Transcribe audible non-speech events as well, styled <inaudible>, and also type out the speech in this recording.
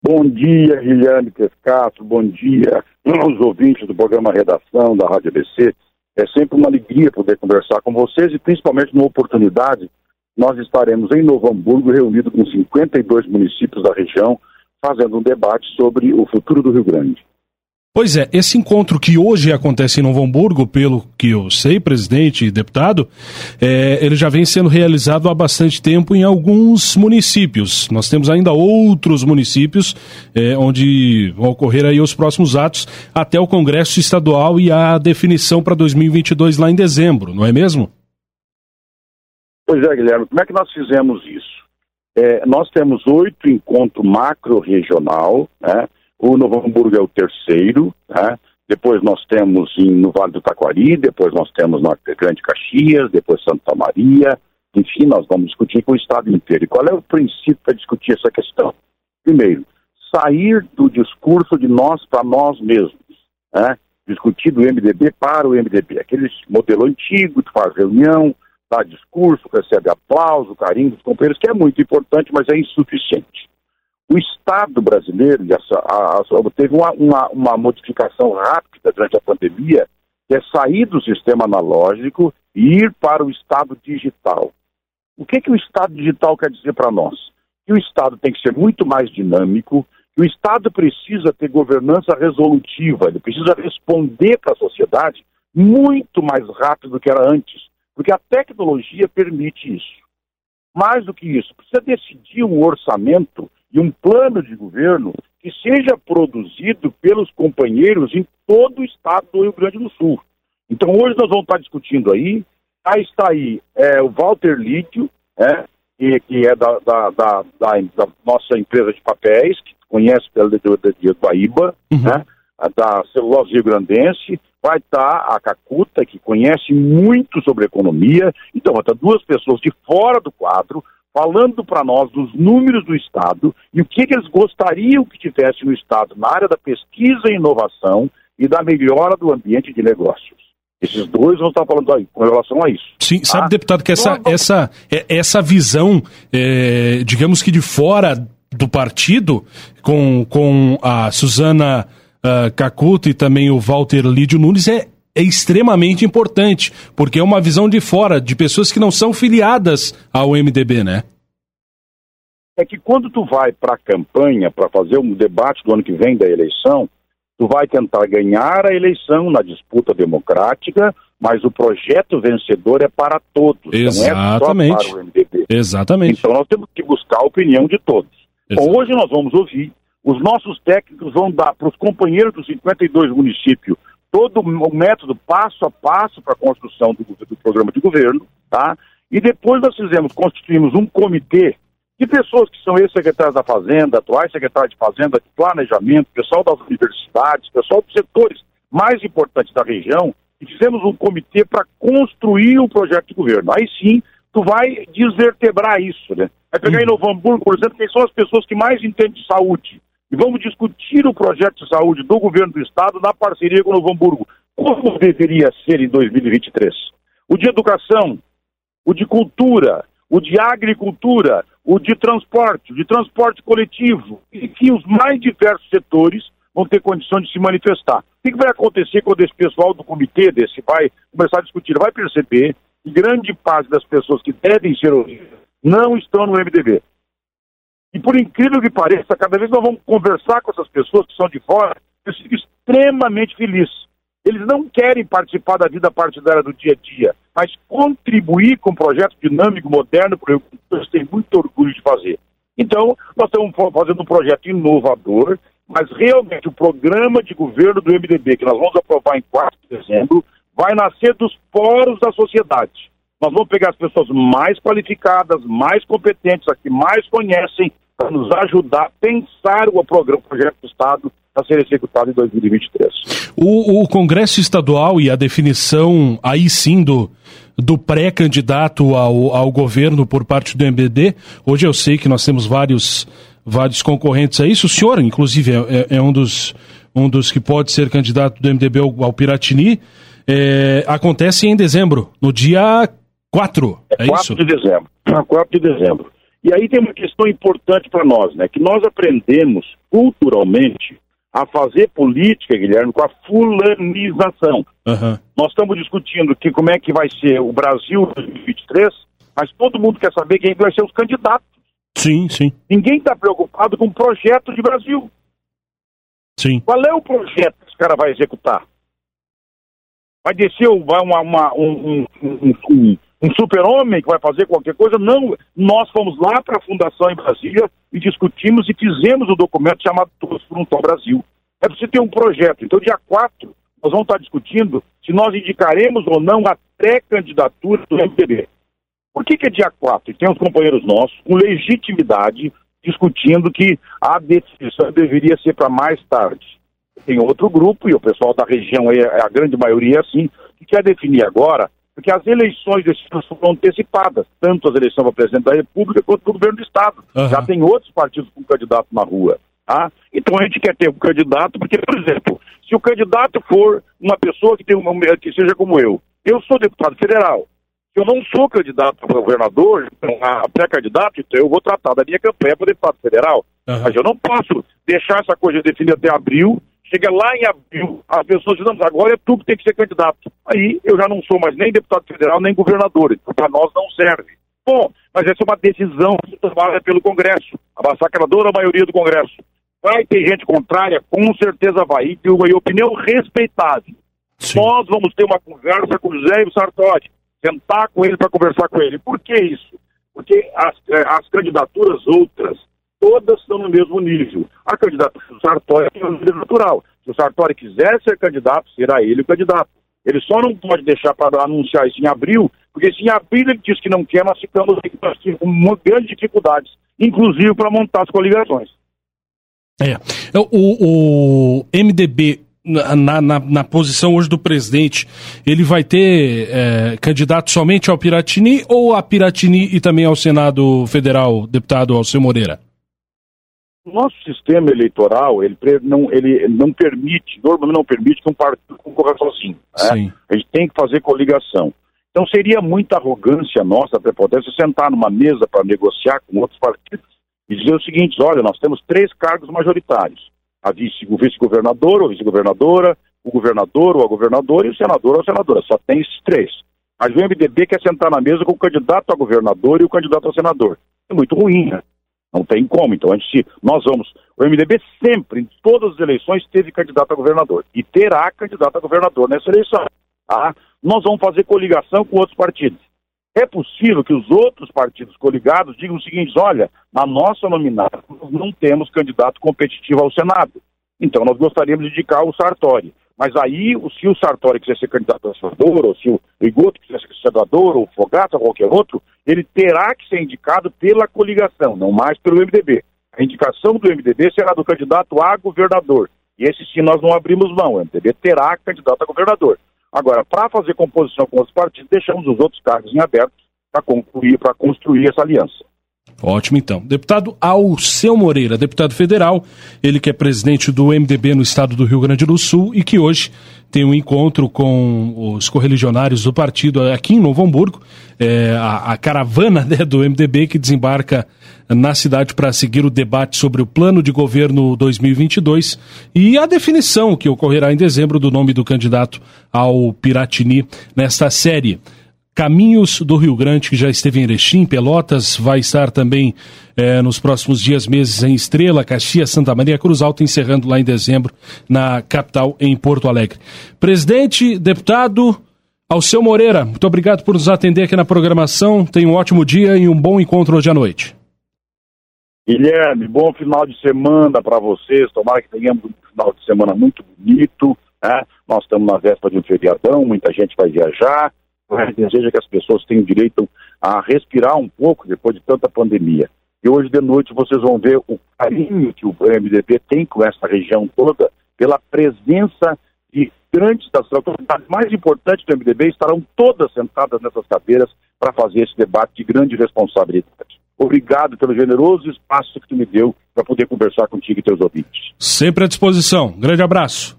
Bom dia, Guilherme Pescato, bom dia aos ouvintes do programa Redação da Rádio ABC. É sempre uma alegria poder conversar com vocês e principalmente numa oportunidade, nós estaremos em Novo Hamburgo reunido com 52 municípios da região, fazendo um debate sobre o futuro do Rio Grande. Pois é, esse encontro que hoje acontece em Novo Hamburgo, pelo que eu sei, presidente e deputado, é, ele já vem sendo realizado há bastante tempo em alguns municípios. Nós temos ainda outros municípios é, onde vão ocorrer aí os próximos atos até o Congresso Estadual e a definição para 2022 lá em dezembro, não é mesmo? Pois é, Guilherme, como é que nós fizemos isso? É, nós temos oito encontros macro-regional, né? O Novo Hamburgo é o terceiro, né? depois nós temos em, no Vale do Taquari, depois nós temos na Grande Caxias, depois Santa Maria, enfim, nós vamos discutir com o Estado inteiro. E qual é o princípio para discutir essa questão? Primeiro, sair do discurso de nós para nós mesmos, né? discutir do MDB para o MDB, aquele modelo antigo de fazer reunião, dar discurso, recebe aplauso, carinho dos companheiros, que é muito importante, mas é insuficiente. O Estado brasileiro a, a, teve uma, uma, uma, modificação rápida durante a pandemia, que é sair do sistema analógico e ir para o Estado digital. O que, que o Estado digital quer dizer para nós? Que o Estado tem que ser muito mais dinâmico, que o Estado precisa ter governança resolutiva, ele precisa responder para a sociedade muito mais rápido do que era antes, porque a tecnologia permite isso. Mais do que isso, precisa decidir um orçamento e um plano de governo que seja produzido pelos companheiros em todo o estado do Rio Grande do Sul. Então hoje nós vamos estar discutindo aí, aí está aí é, o Walter Lítio, é, que, que, é da, da, da, da, nossa empresa de papéis, que conhece pela de, de, de Guaíba, uhum. né, da celulose rio-grandense, vai estar a Cacuta, que conhece muito sobre economia, então vai estar duas pessoas de fora do quadro, falando para nós dos números do Estado e o que, que, eles gostariam que tivesse no Estado na área da pesquisa e inovação e da melhora do ambiente de negócios. Esses dois vão estar falando aí com relação a isso. Sim, sabe, ah, deputado, que essa, então, essa, é, essa visão, é, digamos que de fora do partido, com, com a Suzana uh, Cacuto e também o Walter Lídio Nunes, é, é extremamente importante, porque é uma visão de fora, de pessoas que não são filiadas ao MDB, né? É que quando tu vai para a campanha, para fazer um debate do ano que vem da eleição, tu vai tentar ganhar a eleição na disputa democrática, mas o projeto vencedor é para todos, Exatamente. não é só para o MDB. Exatamente. Então nós temos que buscar a opinião de todos. Bom, hoje nós vamos ouvir, os nossos técnicos vão dar para os companheiros dos 52 municípios todo o método passo a passo para a construção do, do, programa de governo, tá? E depois nós fizemos, constituímos um comitê de pessoas que são ex-secretários da Fazenda, atuais secretários de Fazenda, de Planejamento, pessoal das universidades, pessoal dos setores mais importantes da região, e fizemos um comitê para construir o projeto de governo. Aí sim, tu vai desvertebrar isso, né? Vai pegar em uhum. Novo Hamburgo, por exemplo, quem são as pessoas que mais entendem de saúde e vamos discutir o projeto de saúde do governo do estado na parceria com o Novo Hamburgo. Como deveria ser em 2023? O de educação, o de cultura, o de agricultura, o de transporte, o de transporte coletivo, e que os mais diversos setores vão ter condição de se manifestar. O que vai acontecer quando esse pessoal do comitê desse vai começar a discutir? Vai perceber que grande parte das pessoas que devem ser ouvidas não estão no MDB. E por incrível que pareça, cada vez nós vamos conversar com essas pessoas que são de fora, eu fico extremamente feliz. Eles não querem participar da vida partidária do dia a dia, mas contribuir com um projeto dinâmico, moderno, que eles têm muito orgulho de fazer. Então, nós estamos fazendo um projeto inovador, mas realmente o programa de governo do MDB, que nós vamos aprovar em 4 de dezembro, vai nascer dos poros da sociedade. Nós vamos pegar as pessoas mais qualificadas, mais competentes, as que mais conhecem, para nos ajudar a pensar o programa, o projeto do Estado a ser executado em 2023. O, o Congresso Estadual e a definição, aí sim, do, do pré-candidato ao, ao governo por parte do MBD, hoje eu sei que nós temos vários, vários concorrentes a isso, o senhor, inclusive, é, é, é um, dos, um dos que pode ser candidato do MDB ao, ao Piratini, é, acontece em dezembro, no dia 4, é, é 4 isso? de dezembro. <clears throat> 4 de dezembro. E aí tem uma questão importante para nós, né? Que nós aprendemos culturalmente a fazer política, Guilherme, com a fulanização. Uhum. Nós estamos discutindo que como é que vai ser o Brasil em 2023, mas todo mundo quer saber quem vai ser os candidatos. Sim, sim. Ninguém está preocupado com o projeto de Brasil. Sim. Qual é o projeto que esse cara vai executar? Vai descer uma, uma, um, um, um, um super-homem que vai fazer qualquer coisa? Não. Nós fomos lá para a Fundação em Brasília e discutimos e fizemos o documento chamado Todos por um Brasil. É preciso ter um projeto. Então, dia 4, nós vamos estar discutindo se nós indicaremos ou não a pré-candidatura do MDB. Por que, que é dia 4? E tem uns companheiros nossos com legitimidade discutindo que a definição deveria ser para mais tarde. Tem outro grupo, e o pessoal da região, a grande maioria é assim, que quer definir agora, porque as eleições desse ano foram antecipadas, tanto as eleições para presidente da República quanto para o governo do Estado. Uhum. Já tem outros partidos com candidato na rua. Tá? Então a gente quer ter um candidato, porque, por exemplo, se o candidato for uma pessoa que, tem uma, que seja como eu, eu sou deputado federal, eu não sou candidato a governador, então, a pré-candidato, então eu vou tratar da minha campanha para deputado federal. Uhum. Mas eu não posso deixar essa coisa definida até abril, chega lá em abril, as pessoas dizem, agora é tu que tem que ser candidato. Aí eu já não sou mais nem deputado federal, nem governador, então para nós não serve. Bom, mas essa é uma decisão tomada pelo Congresso, a massacradora maioria do Congresso. Vai ter gente contrária? Com certeza vai. E tem uma opinião respeitável. Sim. Nós vamos ter uma conversa com o José Sartori sentar com ele para conversar com ele. Por que isso? Porque as, eh, as candidaturas outras, todas estão no mesmo nível. A candidatura do Sartori é um nível natural. Se o Sartori quiser ser candidato, será ele o candidato. Ele só não pode deixar para anunciar isso em abril, porque se em abril ele diz que não quer, nós ficamos com grandes dificuldades, inclusive para montar as coligações. É. O, o MDB na, na, na, posição hoje do presidente, ele vai ter é, candidato somente ao Piratini ou a Piratini e também ao Senado Federal, deputado Alceu Moreira? Nosso sistema eleitoral, ele não, ele não permite, normalmente não permite que um partido concorra sozinho. Né? A gente tem que fazer coligação. Então seria muita arrogância nossa, prepotência, sentar numa mesa para negociar com outros partidos e dizer o seguinte, olha, nós temos três cargos majoritários a vice, o vice-governador ou vice-governadora, o governador ou a governadora e o senador ou a senadora. Só tem esses três. Mas o MDB quer sentar na mesa com o candidato a governador e o candidato a senador. É muito ruim, né? Não tem como. Então, a gente, nós vamos. O MDB sempre, em todas as eleições, teve candidato a governador. E terá candidato a governador nessa eleição. Tá? Nós vamos fazer coligação com outros partidos. É possível que os outros partidos coligados digam o seguinte: olha, na nossa nominata nós não temos candidato competitivo ao Senado. Então nós gostaríamos de indicar o Sartori. Mas aí, se o Sartori quiser ser candidato a senador, ou se o Rigoto quiser ser senador, ou o Fogata, ou qualquer outro, ele terá que ser indicado pela coligação, não mais pelo MDB. A indicação do MDB será do candidato a governador. E esse sim nós não abrimos mão. O MDB terá candidato a governador. Agora, para fazer composição com os partidos, deixamos os outros cargos em aberto para concluir, para construir essa aliança. Ótimo, então. Deputado Alceu Moreira, deputado federal, ele que é presidente do MDB no estado do Rio Grande do Sul e que hoje tem um encontro com os correligionários do partido aqui em Novo Hamburgo, é, a, a, caravana <laughs> né, do MDB que desembarca na cidade para seguir o debate sobre o plano de governo 2022 e a definição que ocorrerá em dezembro do nome do candidato ao Piratini nesta série. Caminhos do Rio Grande, que já esteve em Erechim, Pelotas, vai estar também eh, nos próximos dias, meses em Estrela, Caxias, Santa Maria, Cruz Alta, encerrando lá em dezembro, na capital, em Porto Alegre. Presidente, deputado, Alceu Moreira, muito obrigado por nos atender aqui na programação. Tenha um ótimo dia e um bom encontro hoje à noite. Guilherme, bom final de semana para vocês. Tomara que tenhamos um final de semana muito bonito. Né? Nós estamos na véspera de um feriadão, muita gente vai viajar deseja que as pessoas tenham direito a respirar um pouco depois de tanta pandemia. E hoje de noite vocês vão ver o carinho que o MDB tem com essa região toda, pela presença de grandes das autoridades mais importantes do MDB estarão todas sentadas nessas cadeiras para fazer esse debate de grande responsabilidade. Obrigado pelo generoso espaço que tu me deu para poder conversar contigo e teus ouvintes. Sempre à disposição. Grande abraço.